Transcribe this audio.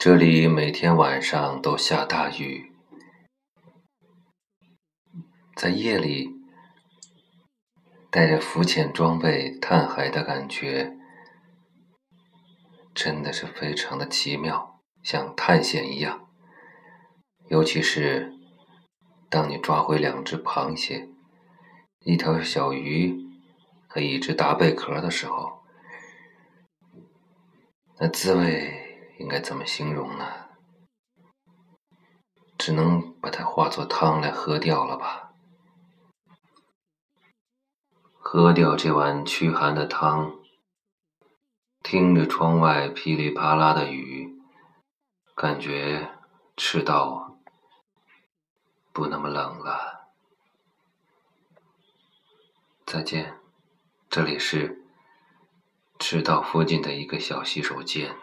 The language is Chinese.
这里每天晚上都下大雨，在夜里带着浮潜装备探海的感觉，真的是非常的奇妙，像探险一样。尤其是当你抓回两只螃蟹、一条小鱼和一只大贝壳的时候，那滋味。应该怎么形容呢？只能把它化作汤来喝掉了吧。喝掉这碗驱寒的汤，听着窗外噼里啪啦的雨，感觉赤道不那么冷了。再见，这里是赤道附近的一个小洗手间。